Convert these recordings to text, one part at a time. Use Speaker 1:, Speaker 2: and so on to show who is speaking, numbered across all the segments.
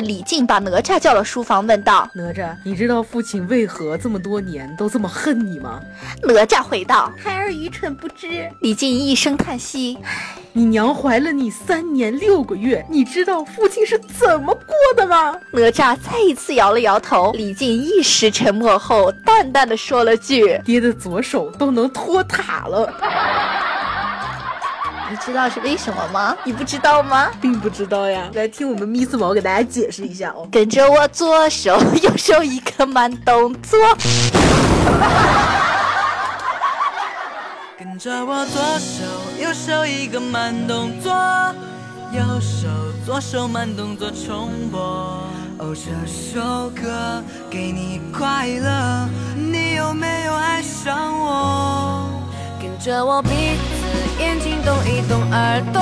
Speaker 1: 是李靖把哪吒叫到书房，问道：“
Speaker 2: 哪吒，你知道父亲为何这么多年都这么恨你吗？”
Speaker 1: 哪吒回道：“
Speaker 3: 孩儿愚蠢不知。”
Speaker 1: 李靖一声叹息：“
Speaker 2: 你娘怀了你三年六个月，你知道父亲是怎么过的吗？”
Speaker 1: 哪吒再一次摇了摇头。李靖一时沉默后，淡淡的说了句：“
Speaker 2: 爹的左手都能托塔了。”
Speaker 1: 你知道是为什么吗？你不知道吗？
Speaker 2: 并不知道呀。来听我们 Miss 毛给大家解释一下哦。
Speaker 1: 跟着我左手右手一个慢动作。
Speaker 4: 跟着我左手右手一个慢动作，右手左手慢动作重播。哦，这首歌给你快乐，你有没有爱上我？跟着我鼻子眼睛动一动，耳朵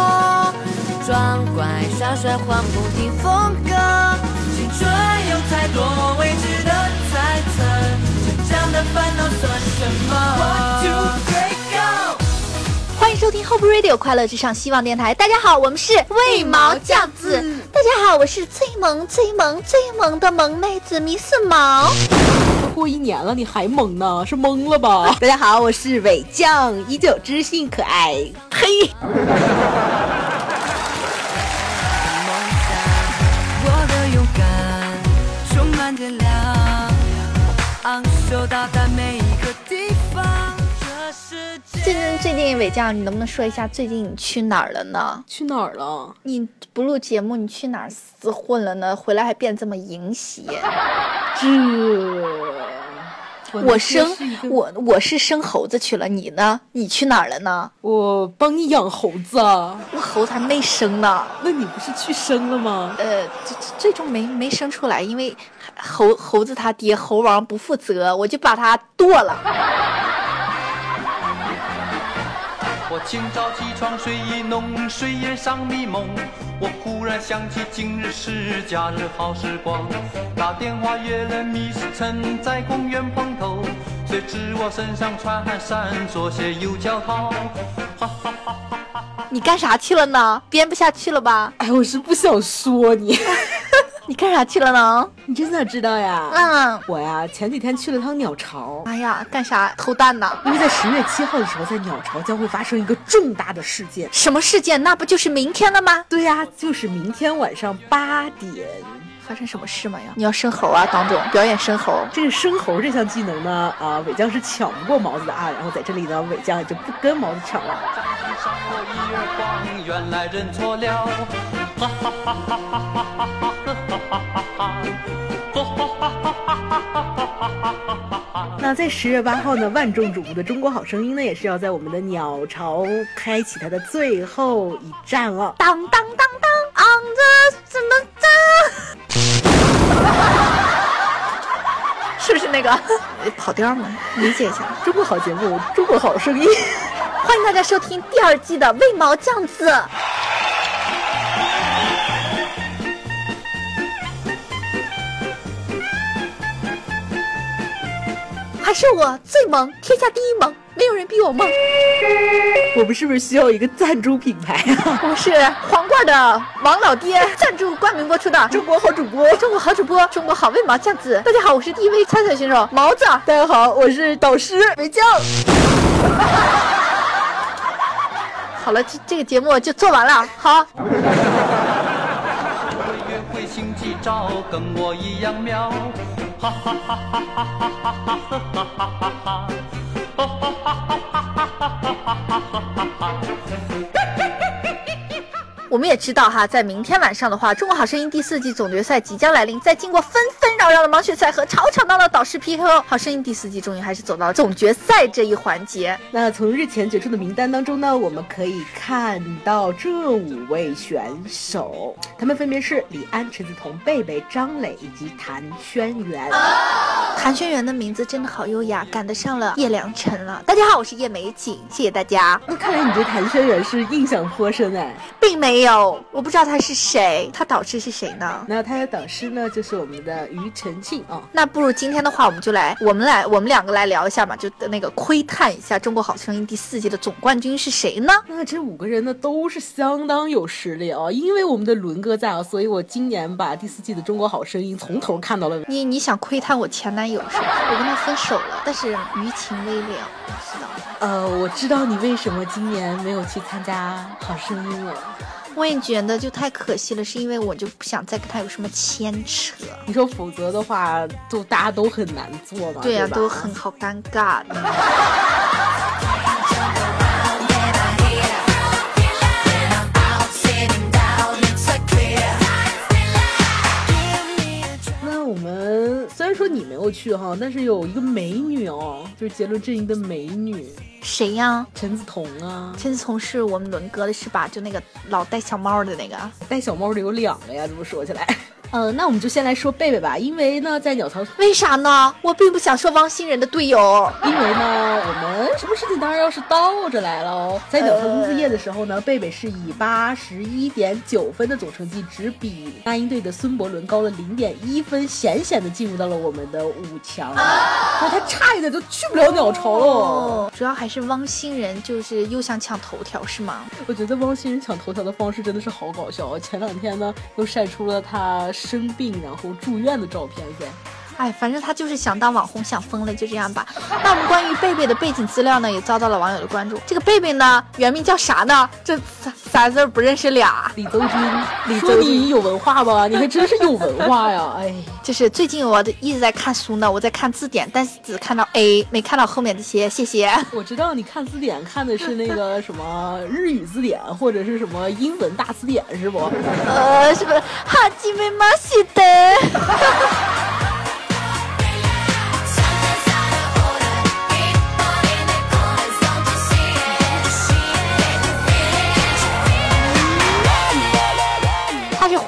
Speaker 4: 装乖耍帅换不停风格。青春有太多未知的猜测，成长的烦恼算什么？One two three go！
Speaker 1: 欢迎收听 Hope Radio 快乐至上希望电台。大家好，我们是为毛酱子。大家好，我是最萌最萌最萌的萌妹子 Miss 毛。
Speaker 2: 过一年了，你还萌呢？是懵了吧？
Speaker 3: 大家好，我是伟酱，依旧知性可爱。
Speaker 1: 嘿。
Speaker 4: 我的勇敢充满电量，昂首到达每一个地方。这世界。
Speaker 1: 最近最近伟酱，你能不能说一下最近你去哪儿了呢？
Speaker 2: 去哪儿了？
Speaker 1: 你不录节目，你去哪儿厮混了呢？回来还变这么淫邪。
Speaker 2: 这。
Speaker 1: 我生我我是生猴子去了，你呢？你去哪儿了呢？
Speaker 2: 我帮你养猴子啊，
Speaker 1: 那猴子还没生呢。
Speaker 2: 那你不是去生了吗？
Speaker 1: 呃，最最终没没生出来，因为猴猴子他爹猴王不负责，我就把他剁了。
Speaker 5: 我清早起床睡意浓，睡眼尚迷蒙。我忽然想起今日是假日好时光，打电话约了 Miss 陈在公园碰头。谁知我身上穿汗衫，左鞋右脚套。
Speaker 1: 你干啥去了呢？编不下去了吧？
Speaker 2: 哎，我是不想说你。
Speaker 1: 你干啥去了呢？
Speaker 2: 你真想知道呀？
Speaker 1: 嗯，
Speaker 2: 我呀，前几天去了趟鸟巢。
Speaker 1: 哎呀，干啥偷蛋呢？
Speaker 2: 因为在十月七号的时候，在鸟巢将会发生一个重大的事件。
Speaker 1: 什么事件？那不就是明天了吗？
Speaker 2: 对呀，就是明天晚上八点。
Speaker 1: 发生什么事嘛呀？你要生猴啊，党总表演生猴。
Speaker 2: 这个生猴这项技能呢，啊，伟将是抢不过毛子的啊。然后在这里呢，伟将就不跟毛子抢了。
Speaker 5: 原来认错了。哈哈哈哈哈哈哈哈！
Speaker 2: 那在十月八号呢，万众瞩目的《中国好声音》呢，也是要在我们的鸟巢开启它的最后一站了。
Speaker 1: 当当当当，on the 怎么当？是不是那个跑调呢？理解一下，
Speaker 2: 中国好节目，《中国好声音》，
Speaker 1: 欢迎大家收听第二季的《为毛酱子》。还是我最萌，天下第一萌，没有人比我萌。
Speaker 2: 我们是不是需要一个赞助品牌啊？
Speaker 1: 我是皇冠的王老爹赞助冠名播出的
Speaker 2: 中国好主播，
Speaker 1: 中国好主播，中国好为毛酱子。大家好，我是第一位参赛选手毛子。
Speaker 2: 大家好，我是导师伟酱。
Speaker 1: 好了，这这个节目就做完了。好。
Speaker 5: 约会心机招跟我一样妙。哈哈哈哈哈哈哈哈哈哈哈哈哈！哈哈哈哈哈哈哈哈哈哈！
Speaker 1: 我们也知道哈，在明天晚上的话，《中国好声音》第四季总决赛即将来临。在经过纷纷扰扰的盲选赛和吵吵闹闹的导师 PK 后，《好声音》第四季终于还是走到了总决赛这一环节。
Speaker 2: 那从日前决出的名单当中呢，我们可以看到这五位选手，他们分别是李安、陈梓彤、贝贝、张磊以及谭轩辕。
Speaker 1: 谭轩辕的名字真的好优雅，赶得上了叶良辰了。大家好，我是叶美景，谢谢大家。
Speaker 2: 那看来你对谭轩辕是印象颇深哎。
Speaker 1: 并没有，我不知道他是谁，他导师是谁呢？
Speaker 2: 那他的导师呢，就是我们的庾澄庆啊。
Speaker 1: 那不如今天的话，我们就来，我们来，我们两个来聊一下嘛，就那个窥探一下《中国好声音》第四季的总冠军是谁呢？
Speaker 2: 那这五个人呢，都是相当有实力啊。因为我们的伦哥在啊，所以我今年把第四季的《中国好声音》从头看到了尾。
Speaker 1: 你你想窥探我前男友是吧？我跟他分手了，但是余情未了，知道吗？
Speaker 2: 呃，我知道你为什么今年没有去参加好声音了。
Speaker 1: 我也觉得就太可惜了，是因为我就不想再跟他有什么牵扯。
Speaker 2: 你说否则的话，就大家都很难做嘛。呀、
Speaker 1: 对都很好尴尬。
Speaker 2: 你没有去哈，但是有一个美女哦，就是杰伦阵营的美女。
Speaker 1: 谁呀？
Speaker 2: 陈梓童啊！
Speaker 1: 陈梓童是我们伦哥的是吧？就那个老带小猫的那个，
Speaker 2: 带小猫的有两个呀，这么说起来。呃，那我们就先来说贝贝吧，因为呢，在鸟巢，
Speaker 1: 为啥呢？我并不想说汪星人的队友，
Speaker 2: 因为呢，我们什么事情当然要是倒着来喽。在鸟巢公司夜的时候呢，贝贝是以八十一点九分的总成绩，只比那英队的孙伯伦高了零点一分，险险的进入到了我们的五强。哦，他差一点就去不了鸟巢了。
Speaker 1: 主要还是汪星人就是又想抢头条是吗？
Speaker 2: 我觉得汪星人抢头条的方式真的是好搞笑。前两天呢，又晒出了他。生病然后住院的照片噻。
Speaker 1: 哎，反正他就是想当网红，想疯了，就这样吧。那我们关于贝贝的背景资料呢，也遭到了网友的关注。这个贝贝呢，原名叫啥呢？这仨仨字不认识俩。
Speaker 2: 李邹军，李邹君有文化吧？你还真是有文化呀！哎，
Speaker 1: 就是最近我一直在看书呢，我在看字典，但是只看到 A，没看到后面这些。谢谢。
Speaker 2: 我知道你看字典看的是那个什么日语字典或者是什么英文大词典是不？
Speaker 1: 呃，是不是哈基梅马西的？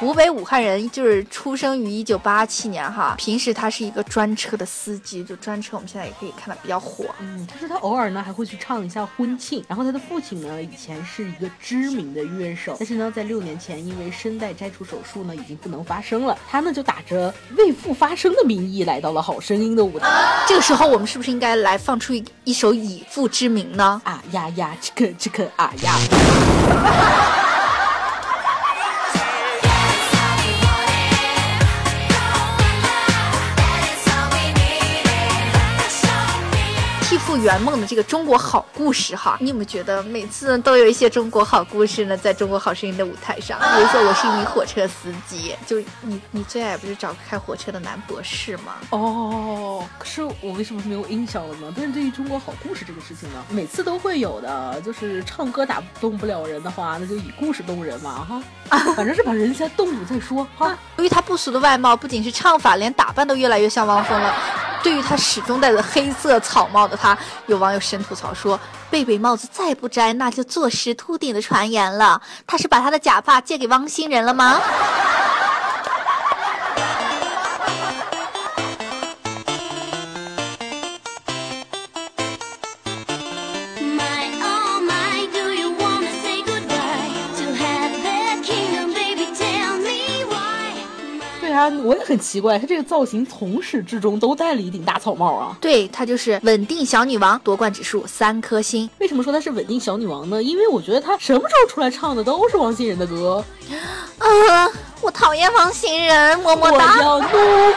Speaker 1: 湖北武汉人，就是出生于一九八七年哈。平时他是一个专车的司机，就专车我们现在也可以看到比较火。
Speaker 2: 嗯，他说他偶尔呢还会去唱一下婚庆。然后他的父亲呢以前是一个知名的乐手，但是呢在六年前因为声带摘除手术呢已经不能发声了。他呢就打着为父发声的名义来到了好声音的舞台。
Speaker 1: 这个时候我们是不是应该来放出一一首以父之名呢？
Speaker 2: 啊呀呀，这个这个啊呀。
Speaker 1: 圆梦的这个中国好故事哈，你有没有觉得每次都有一些中国好故事呢？在中国好声音的舞台上，比如说我是一名火车司机，就你你最爱不是找开火车的男博士吗？
Speaker 2: 哦，可是我为什么没有印象了呢？但是对于中国好故事这个事情呢，每次都会有的，就是唱歌打动不了人的话，那就以故事动人嘛哈，反正是把人先动住再说哈。
Speaker 1: 由于他不俗的外貌，不仅是唱法，连打扮都越来越像汪峰了。对于他始终戴着黑色草帽的他，有网友神吐槽说：“贝贝帽子再不摘，那就坐实秃顶的传言了。他是把他的假发借给汪星人了吗？”
Speaker 2: 我也很奇怪，她这个造型从始至终都戴了一顶大草帽啊。
Speaker 1: 对，她就是稳定小女王，夺冠指数三颗星。
Speaker 2: 为什么说她是稳定小女王呢？因为我觉得她什么时候出来唱的都是王心仁的歌。
Speaker 1: 啊，我讨厌王心仁，么么哒。
Speaker 2: 我要怒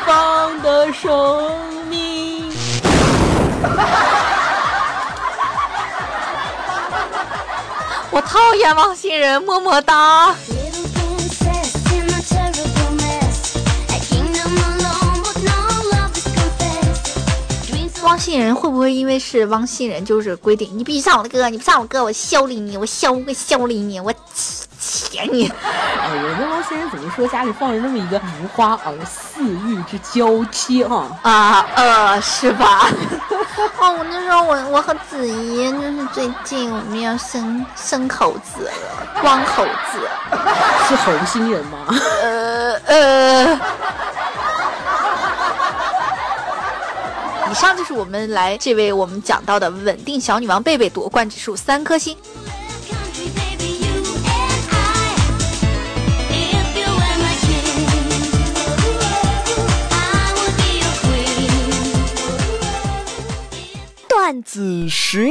Speaker 2: 放的生命。
Speaker 1: 我讨厌王心仁，么么哒。汪星人会不会因为是汪星人，就是规定你必须唱我的歌，你不唱我歌，我削理你，我削个削理你，我切你！
Speaker 2: 哎，人家汪星人怎么说？家里放着那么一个如花而似玉之娇妻啊
Speaker 1: 啊呃，是吧？哦，我那时候我我和子怡就是最近我们要生生猴子了，光猴子
Speaker 2: 是猴星人吗？
Speaker 1: 呃呃。以上就是我们来这位我们讲到的稳定小女王贝贝夺冠指数三颗星。
Speaker 3: 段子
Speaker 1: 时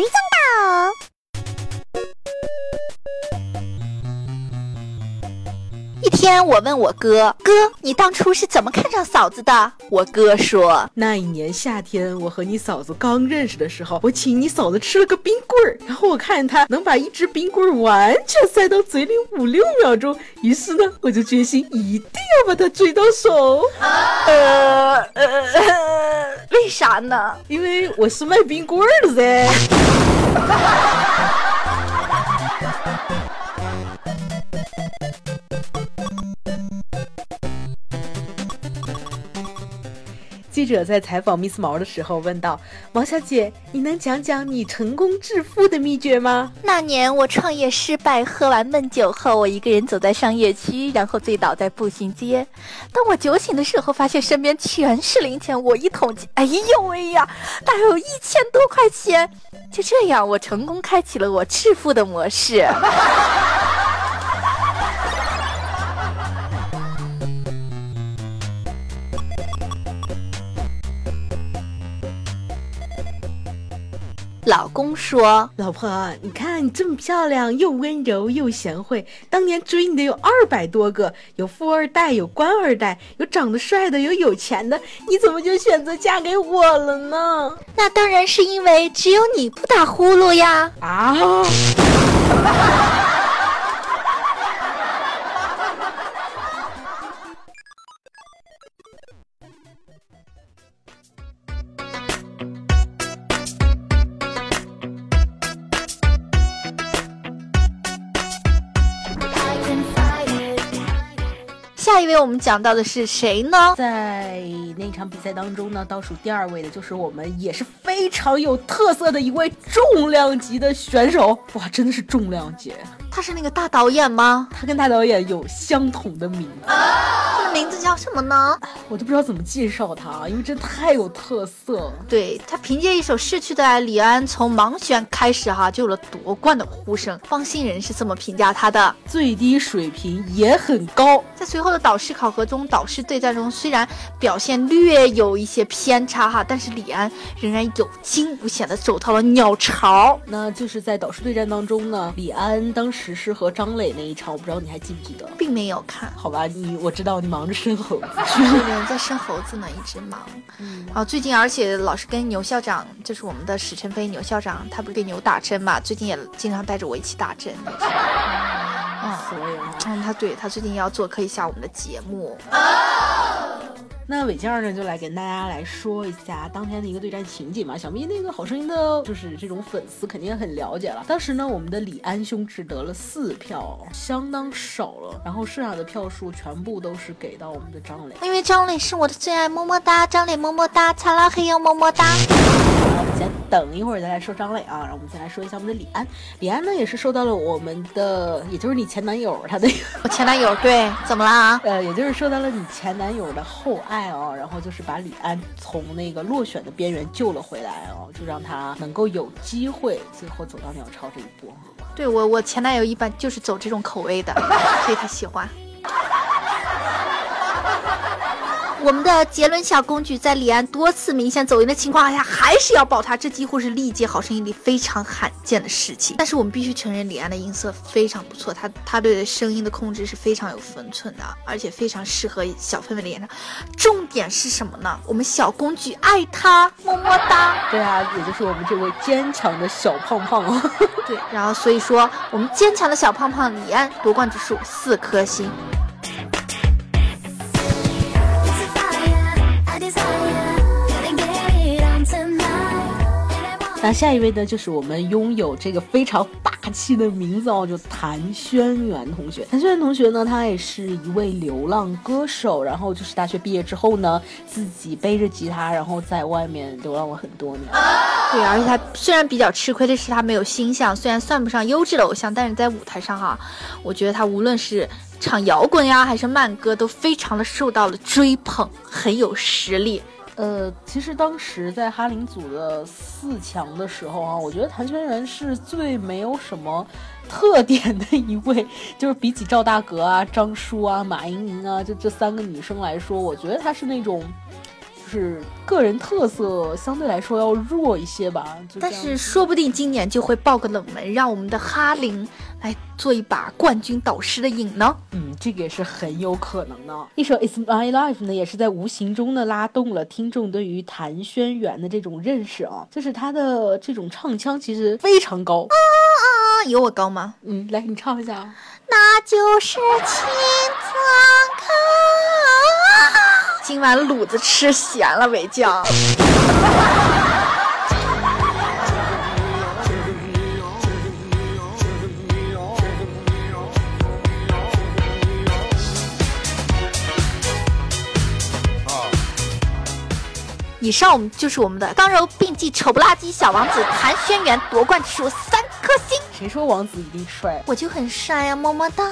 Speaker 1: 天，我问我哥：“哥，你当初是怎么看上嫂子的？”我哥说
Speaker 2: 那一年夏天，我和你嫂子刚认识的时候，我请你嫂子吃了个冰棍儿，然后我看她能把一只冰棍儿完全塞到嘴里五六秒钟，于是呢，我就决心一定要把她追到手，：“
Speaker 1: 呃呃呃，为啥呢？
Speaker 2: 因为我是卖冰棍儿的噻。记者在采访 Miss 毛的时候问道：“毛小姐，你能讲讲你成功致富的秘诀吗
Speaker 1: 那年我创业失败，喝完闷酒后，我一个人走在商业区，然后醉倒在步行街。当我酒醒的时候，发现身边全是零钱，我一统计，哎呦喂呀，大概有一千多块钱。就这样，我成功开启了我致富的模式。老公说？”
Speaker 2: 老婆，你看你这么漂亮，又温柔又贤惠，当年追你的有二百多个，有富二代，有官二代，有长得帅的，有有钱的，你怎么就选择嫁给我了呢？
Speaker 1: 那当然是因为只有你不打呼噜呀。
Speaker 2: 啊！
Speaker 1: 一位我们讲到的是谁呢？
Speaker 2: 在那场比赛当中呢，倒数第二位的就是我们也是非常有特色的一位重量级的选手，哇，真的是重量级！
Speaker 1: 他是那个大导演吗？
Speaker 2: 他跟大导演有相同的名字，
Speaker 1: 名字叫什么呢？
Speaker 2: 我都不知道怎么介绍他，因为真太有特色了。
Speaker 1: 对他凭借一首《逝去的爱》，李安从盲选开始哈就有了夺冠的呼声。方心人是这么评价他的：
Speaker 2: 最低水平也很高，
Speaker 1: 在随后的导师考核中，导师对战中虽然表现略有一些偏差哈，但是李安仍然有惊无险的走到了鸟巢。
Speaker 2: 那就是在导师对战当中呢，李安当时是和张磊那一场，我不知道你还记不记得？
Speaker 1: 并没有看，
Speaker 2: 好吧，你我知道你忙着生猴子
Speaker 1: 有人在生猴子呢，一直忙。啊，最近而且老是跟牛校长，就是我们的史晨飞牛校长，他不是给牛打针嘛，最近也经常带着我一起打针。嗯他对他最近要做客一下我们的节目。
Speaker 2: 那伟健呢就来跟大家来说一下当天的一个对战情景嘛。想必那个好声音的，就是这种粉丝肯定很了解了。当时呢，我们的李安兄只得了四票，相当少了。然后剩下的票数全部都是给到我们的张磊。
Speaker 1: 因为张磊是我的最爱，么么哒，张磊么么哒，擦拉嘿哟么么哒。
Speaker 2: 我们先等一会儿再来说张磊啊，然后我们再来说一下我们的李安。李安呢也是受到了我们的，也就是你前男友他的，
Speaker 1: 我前男友对，怎么了啊？
Speaker 2: 呃，也就是受到了你前男友的厚爱哦，然后就是把李安从那个落选的边缘救了回来哦，就让他能够有机会最后走到鸟巢这一步。
Speaker 1: 对我，我前男友一般就是走这种口味的，所以他喜欢。我们的杰伦小公举在李安多次明显走音的情况下，还是要保他，这几乎是历届好声音里非常罕见的事情。但是我们必须承认，李安的音色非常不错，他他对声音的控制是非常有分寸的，而且非常适合小氛围的演唱。重点是什么呢？我们小公举爱他，么么哒。
Speaker 2: 对啊，也就是我们这位坚强的小胖胖哦。
Speaker 1: 对，然后所以说，我们坚强的小胖胖李安夺冠指数四颗星。
Speaker 2: 那下一位呢，就是我们拥有这个非常霸气的名字哦，就谭轩辕同学。谭轩辕同学呢，他也是一位流浪歌手，然后就是大学毕业之后呢，自己背着吉他，然后在外面流浪了很多年。
Speaker 1: 对，而且他虽然比较吃亏的是他没有星象，虽然算不上优质的偶像，但是在舞台上哈、我觉得他无论是唱摇滚呀还是慢歌，都非常的受到了追捧，很有实力。
Speaker 2: 呃，其实当时在哈林组的四强的时候啊，我觉得谭轩元是最没有什么特点的一位，就是比起赵大格啊、张舒啊、马莹莹啊，就这三个女生来说，我觉得她是那种。就是个人特色相对来说要弱一些吧，
Speaker 1: 但是说不定今年就会爆个冷门，让我们的哈林来做一把冠军导师的瘾呢。
Speaker 2: 嗯，这个也是很有可能的。一首《It's My Life》呢，也是在无形中呢拉动了听众对于谭轩辕的这种认识啊，就是他的这种唱腔其实非常高。
Speaker 1: 啊，有我高吗？
Speaker 2: 嗯，来你唱一下啊。
Speaker 1: 那就是青藏高。今晚卤子吃咸了，伟将。上我们就是我们的刚柔并济、丑不拉几小王子谭轩辕夺冠指数三颗星，
Speaker 2: 谁说王子一定帅？
Speaker 1: 我就很帅呀、么么哒。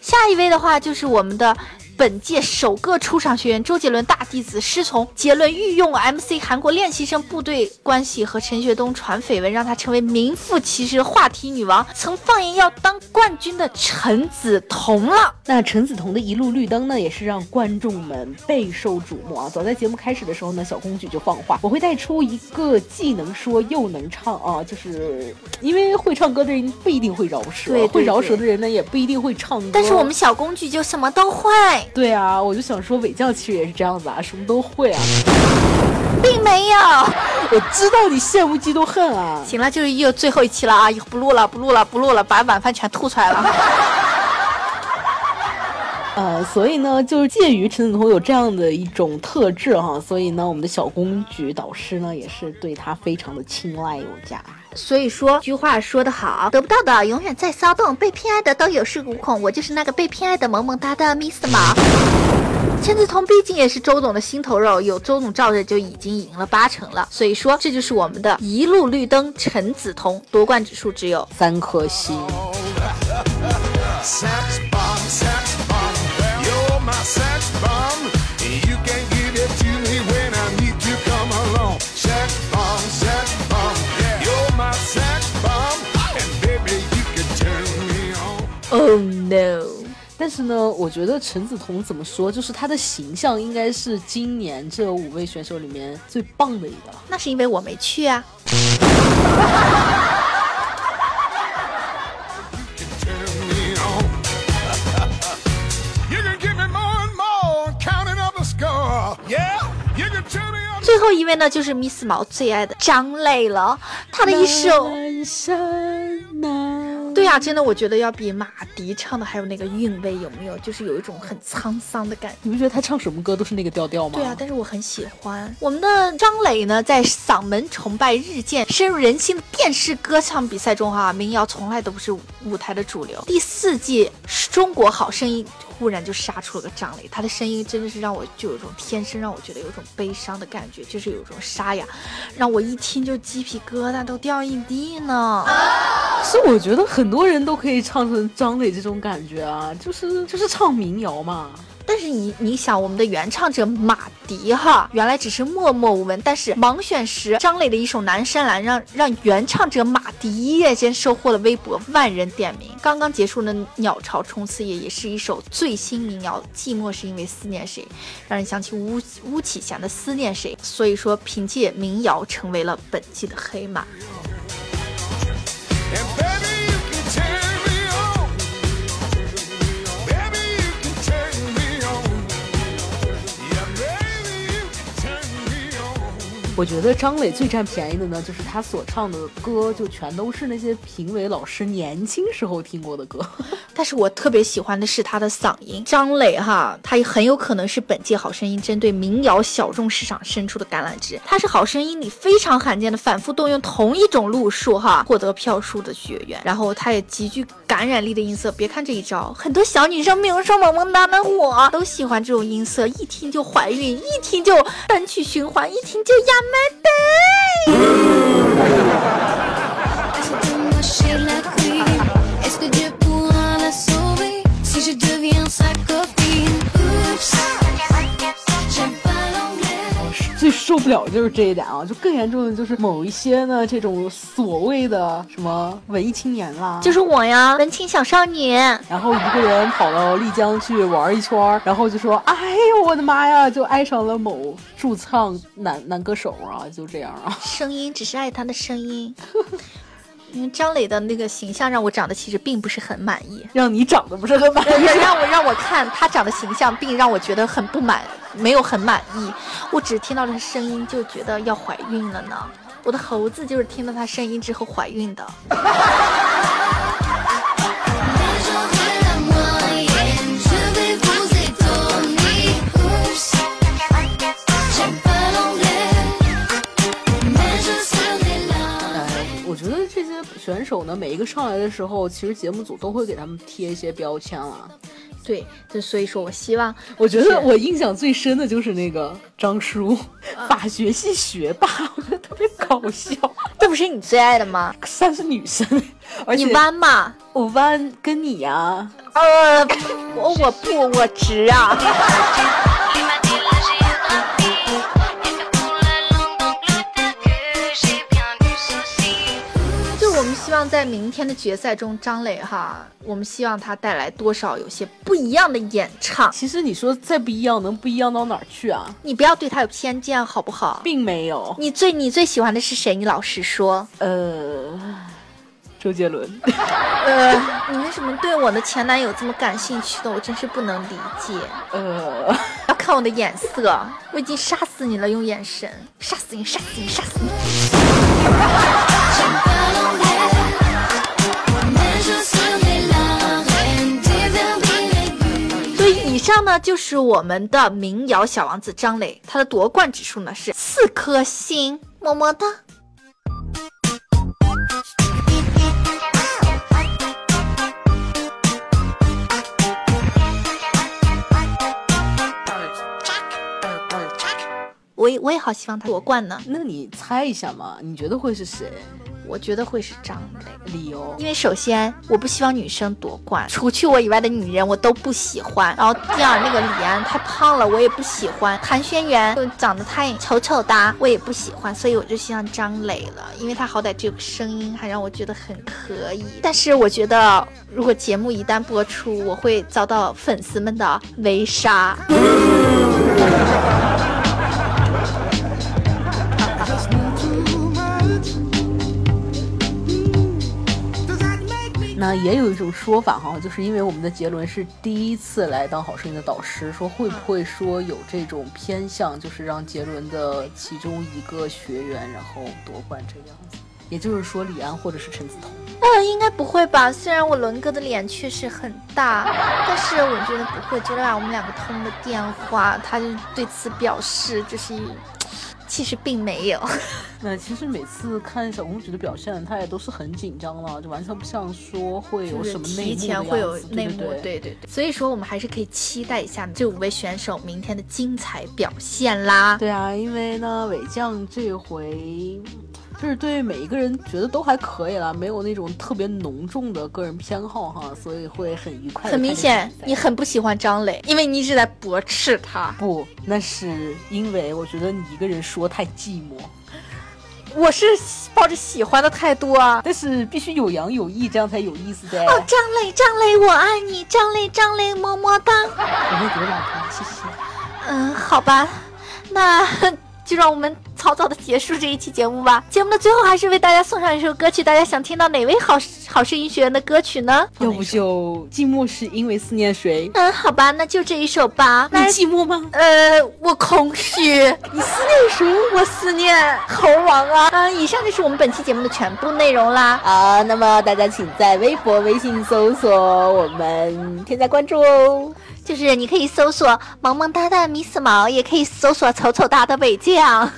Speaker 1: 下一位的话就是我们的本届首个出场学员周杰伦大弟子师从杰伦御用 MC 韩国练习生部队关系和陈学冬传绯闻，让他成为名副其实话题女王，曾放言要当冠军的陈梓童了。
Speaker 2: 那陈梓童的一路绿灯呢，也是让观众们备受瞩目啊！早在节目开始的时候呢，小公举就放话，我会带出一个既能说又能唱啊，就是因为会唱歌的人不一定会饶舌，
Speaker 1: 对对
Speaker 2: 会饶舌的人呢也不一定会唱歌。
Speaker 1: 但是我们小公举就什么都会，
Speaker 2: 对啊，我就想说伟将其实也是这样子啊，什么都会啊。
Speaker 1: 并没有。
Speaker 2: 我知道你羡慕嫉妒恨啊。
Speaker 1: 行了，就是又最后一期了啊，以后不录了，不录了，不录了，把晚饭全吐出来了。
Speaker 2: 呃，所以呢，就是鉴于陈子彤有这样的一种特质哈，所以呢，我们的小公举导师呢也是对他非常的青睐有加。
Speaker 1: 所以说，句话说得好，得不到的永远在骚动，被偏爱的都有恃无恐。我就是那个被偏爱的萌萌哒的 Miss 毛。陈梓童毕竟也是周董的心头肉，有周董罩着就已经赢了八成了。所以说，这就是我们的一路绿灯陈梓童夺冠指数只有
Speaker 2: 三颗星。是呢，我觉得陈梓童怎么说，就是他的形象应该是今年这五位选手里面最棒的一个，
Speaker 1: 那是因为我没去啊。最后一位呢，就是 miss 毛最爱的张磊了，他的一首。真的，我觉得要比马迪唱的还有那个韵味，有没有？就是有一种很沧桑的感觉。
Speaker 2: 你不觉得他唱什么歌都是那个调调吗？
Speaker 1: 对啊，但是我很喜欢我们的张磊呢，在嗓门崇拜日渐深入人心的电视歌唱比赛中哈、民谣从来都不是舞台的主流。第四季中国好声音忽然就杀出了个张磊，他的声音真的是让我就有种天生让我觉得有种悲伤的感觉，就是有种沙哑，让我一听就鸡皮疙瘩都掉一地呢。
Speaker 2: 是我觉得很多人都可以唱成张磊这种感觉啊，就是就是唱民谣嘛。
Speaker 1: 但是你你想，我们的原唱者马迪哈，原来只是默默无闻，但是盲选时张磊的一首《南山南》让让原唱者马迪一夜间收获了微博万人点名。刚刚结束的《鸟巢冲刺夜》也是一首最新民谣，寂寞是因为思念谁，让人想起巫巫启贤的思念谁。所以说，凭借民谣成为了本季的黑马。
Speaker 2: 我觉得张磊最占便宜的呢，就是他所唱的歌就全都是那些评委老师年轻时候听过的歌。
Speaker 1: 但是我特别喜欢的是他的嗓音，张磊哈，他也很有可能是本届好声音针对民谣小众市场伸出的橄榄枝。他是好声音里非常罕见的反复动用同一种路数哈，获得票数的学员。然后他也极具感染力的音色，别看这一招，很多小女生，比如说萌萌哒的我，都喜欢这种音色，一听就怀孕，一听就单曲循环，一听就压 my babe。
Speaker 6: Donne-moi chez la queen. Est-ce que Dieu pourra la sauve si je deviens sa copine? Oups, j'aime pas l'anglais.
Speaker 2: 最受不了就是这一点啊，就更严重的就是某一些呢这种所谓的什么文艺青年啦，
Speaker 1: 就是我呀，文青小少女。
Speaker 2: 然后一个人跑到丽江去玩一圈，然后就说：“哎呦我的妈呀！”就爱上了某驻唱男男歌手啊，就这样啊。
Speaker 1: 声音只是爱他的声音。因为张磊的那个形象让我长得其实并不是很满意，
Speaker 2: 让你长得不是很满意，
Speaker 1: 让我让我看他长的形象，并让我觉得很不满，没有很满意。我只听到他声音就觉得要怀孕了呢。我的猴子就是听到他声音之后怀孕的。
Speaker 2: 选手呢，每一个上来的时候，其实节目组都会给他们贴一些标签啊。
Speaker 1: 对，就所以说我希望，
Speaker 2: 我觉得我印象最深的就是那个张叔，法学系学霸，我觉得特别搞笑。
Speaker 1: 这不是你最爱的吗？
Speaker 2: 算是女生，而且
Speaker 1: 你弯嘛？
Speaker 2: 我弯跟你呀、
Speaker 1: 呃，我我不我直啊。望在明天的决赛中，张磊哈，我们希望他带来多少有些不一样的演唱。
Speaker 2: 其实你说再不一样，能不一样到哪儿去啊？
Speaker 1: 你不要对他有偏见，好不好？
Speaker 2: 并没有。
Speaker 1: 你最你最喜欢的是谁？你老实说。
Speaker 2: 呃，周杰伦。
Speaker 1: 呃，你为什么对我的前男友这么感兴趣的？我真是不能理解。
Speaker 2: 呃，
Speaker 1: 要看我的眼色，我已经杀死你了，用眼神杀死你，杀死你，杀死你。上呢就是我们的民谣小王子张磊，他的夺冠指数呢是四颗星，么么哒。我也我也好希望他夺冠呢，
Speaker 2: 那你猜一下嘛？你觉得会是谁？
Speaker 1: 我觉得会是张磊。
Speaker 2: 理由？
Speaker 1: 因为首先我不希望女生夺冠，除去我以外的女人我都不喜欢。然后第二，那个李安太胖了，我也不喜欢；谭轩辕就长得太丑丑哒，我也不喜欢。所以我就希望张磊了，因为他好歹这个声音还让我觉得很可以。但是我觉得，如果节目一旦播出，我会遭到粉丝们的围杀。
Speaker 2: 那也有一种说法哈，就是因为我们的杰伦是第一次来当好声音的导师，说会不会说有这种偏向，就是让杰伦的其中一个学员然后夺冠这样子。也就是说，李安或者是陈梓彤。
Speaker 1: 呃，应该不会吧？虽然我伦哥的脸确实很大，但是我觉得不会。昨天我们两个通了电话，他就对此表示就是，其实并没有。
Speaker 2: 那其实每次看小公举的表现，他也都是很紧张了，就完全不像说会有什么内幕
Speaker 1: 提
Speaker 2: 的
Speaker 1: 前会有内幕，
Speaker 2: 对对
Speaker 1: 对对对。所以说，我们还是可以期待一下这五位选手明天的精彩表现啦。
Speaker 2: 对啊，因为呢，伟将这回就是对每一个人觉得都还可以了，没有那种特别浓重的个人偏好哈，所以会很愉快。
Speaker 1: 很明显，你很不喜欢张磊，因为你一直在驳斥他。
Speaker 2: 不，那是因为我觉得你一个人说太寂寞，
Speaker 1: 我是抱着喜欢的态度啊。
Speaker 2: 但是必须有阳有义，这样才有意思的。
Speaker 1: 哦，张磊，张磊，我爱你，张磊，张磊，么么哒。
Speaker 2: 我会给老婆，谢谢。
Speaker 1: 嗯，好吧，那 就让我们草草的结束这一期节目吧。节目的最后，还是为大家送上一首歌曲，大家想听到哪位好好声音学员的歌曲呢？
Speaker 2: 要不就寂寞是因为思念谁？
Speaker 1: 嗯，好吧，那就这一首吧。
Speaker 2: 你，寂寞吗？
Speaker 1: 呃，我空虚。你思念谁？我思念猴王啊。嗯，以上就是我们本期节目的全部内容啦。
Speaker 3: 好，那么大家请在微博、微信搜索我们，添加关注哦。
Speaker 1: 就是你可以搜索萌萌哒的 Miss 毛，也可以搜索丑丑哒的北将。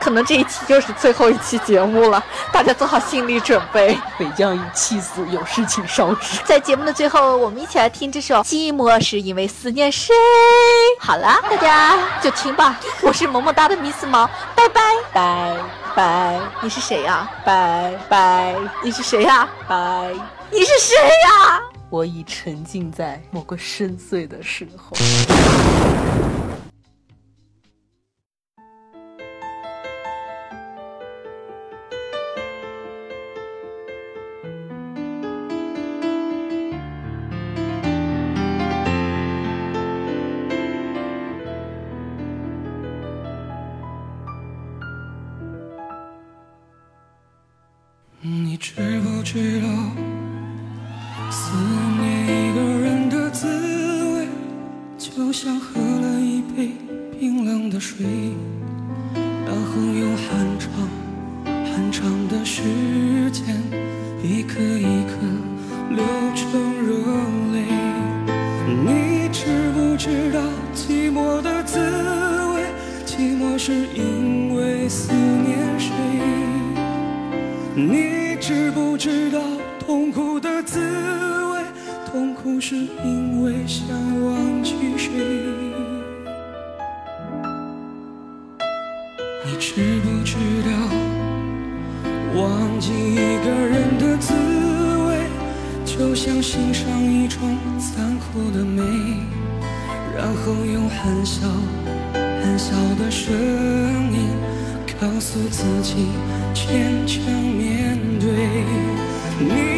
Speaker 1: 可可能这一期就是最后一期节目了，大家做好心理准备。
Speaker 2: 北将已气死，有事请烧纸。
Speaker 1: 在节目的最后，我们一起来听这首《寂寞是因为思念谁》。好啦，大家就听吧。我是萌萌哒的 Miss 毛，拜拜。
Speaker 3: 拜拜
Speaker 1: 你是谁呀、
Speaker 3: 拜拜
Speaker 1: 你是谁呀、
Speaker 3: 拜。
Speaker 1: 你是谁呀、
Speaker 2: 我已沉浸在某个深邃的时候。
Speaker 7: 你知不知道，思念一个人的滋味，就像喝了一杯冰冷的水，然后用很长很长的时间，一颗一颗流成热泪。你知不知道寂寞的滋味？寂寞是因为思念谁？你知不知道是因为想忘记谁？你知不知道忘记一个人的滋味，就像欣赏一种残酷的美，然后用很小很小的声音告诉自己坚强面对。你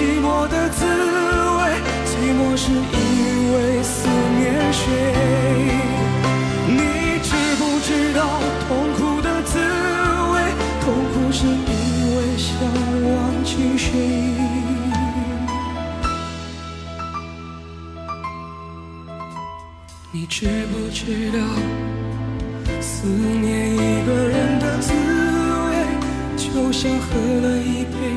Speaker 7: 寂寞的滋味？寂寞是因为思念谁？你知不知道痛苦的滋味？痛苦是因为想忘记谁？你知不知道，思念一个人的滋味，就像喝了一杯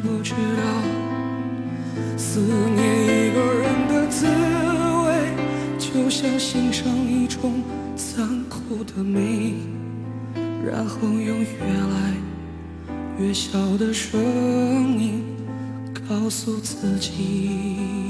Speaker 7: 不知道思念一个人的滋味，就像欣赏一种残酷的美，然后用越来越小的声音。告诉自己，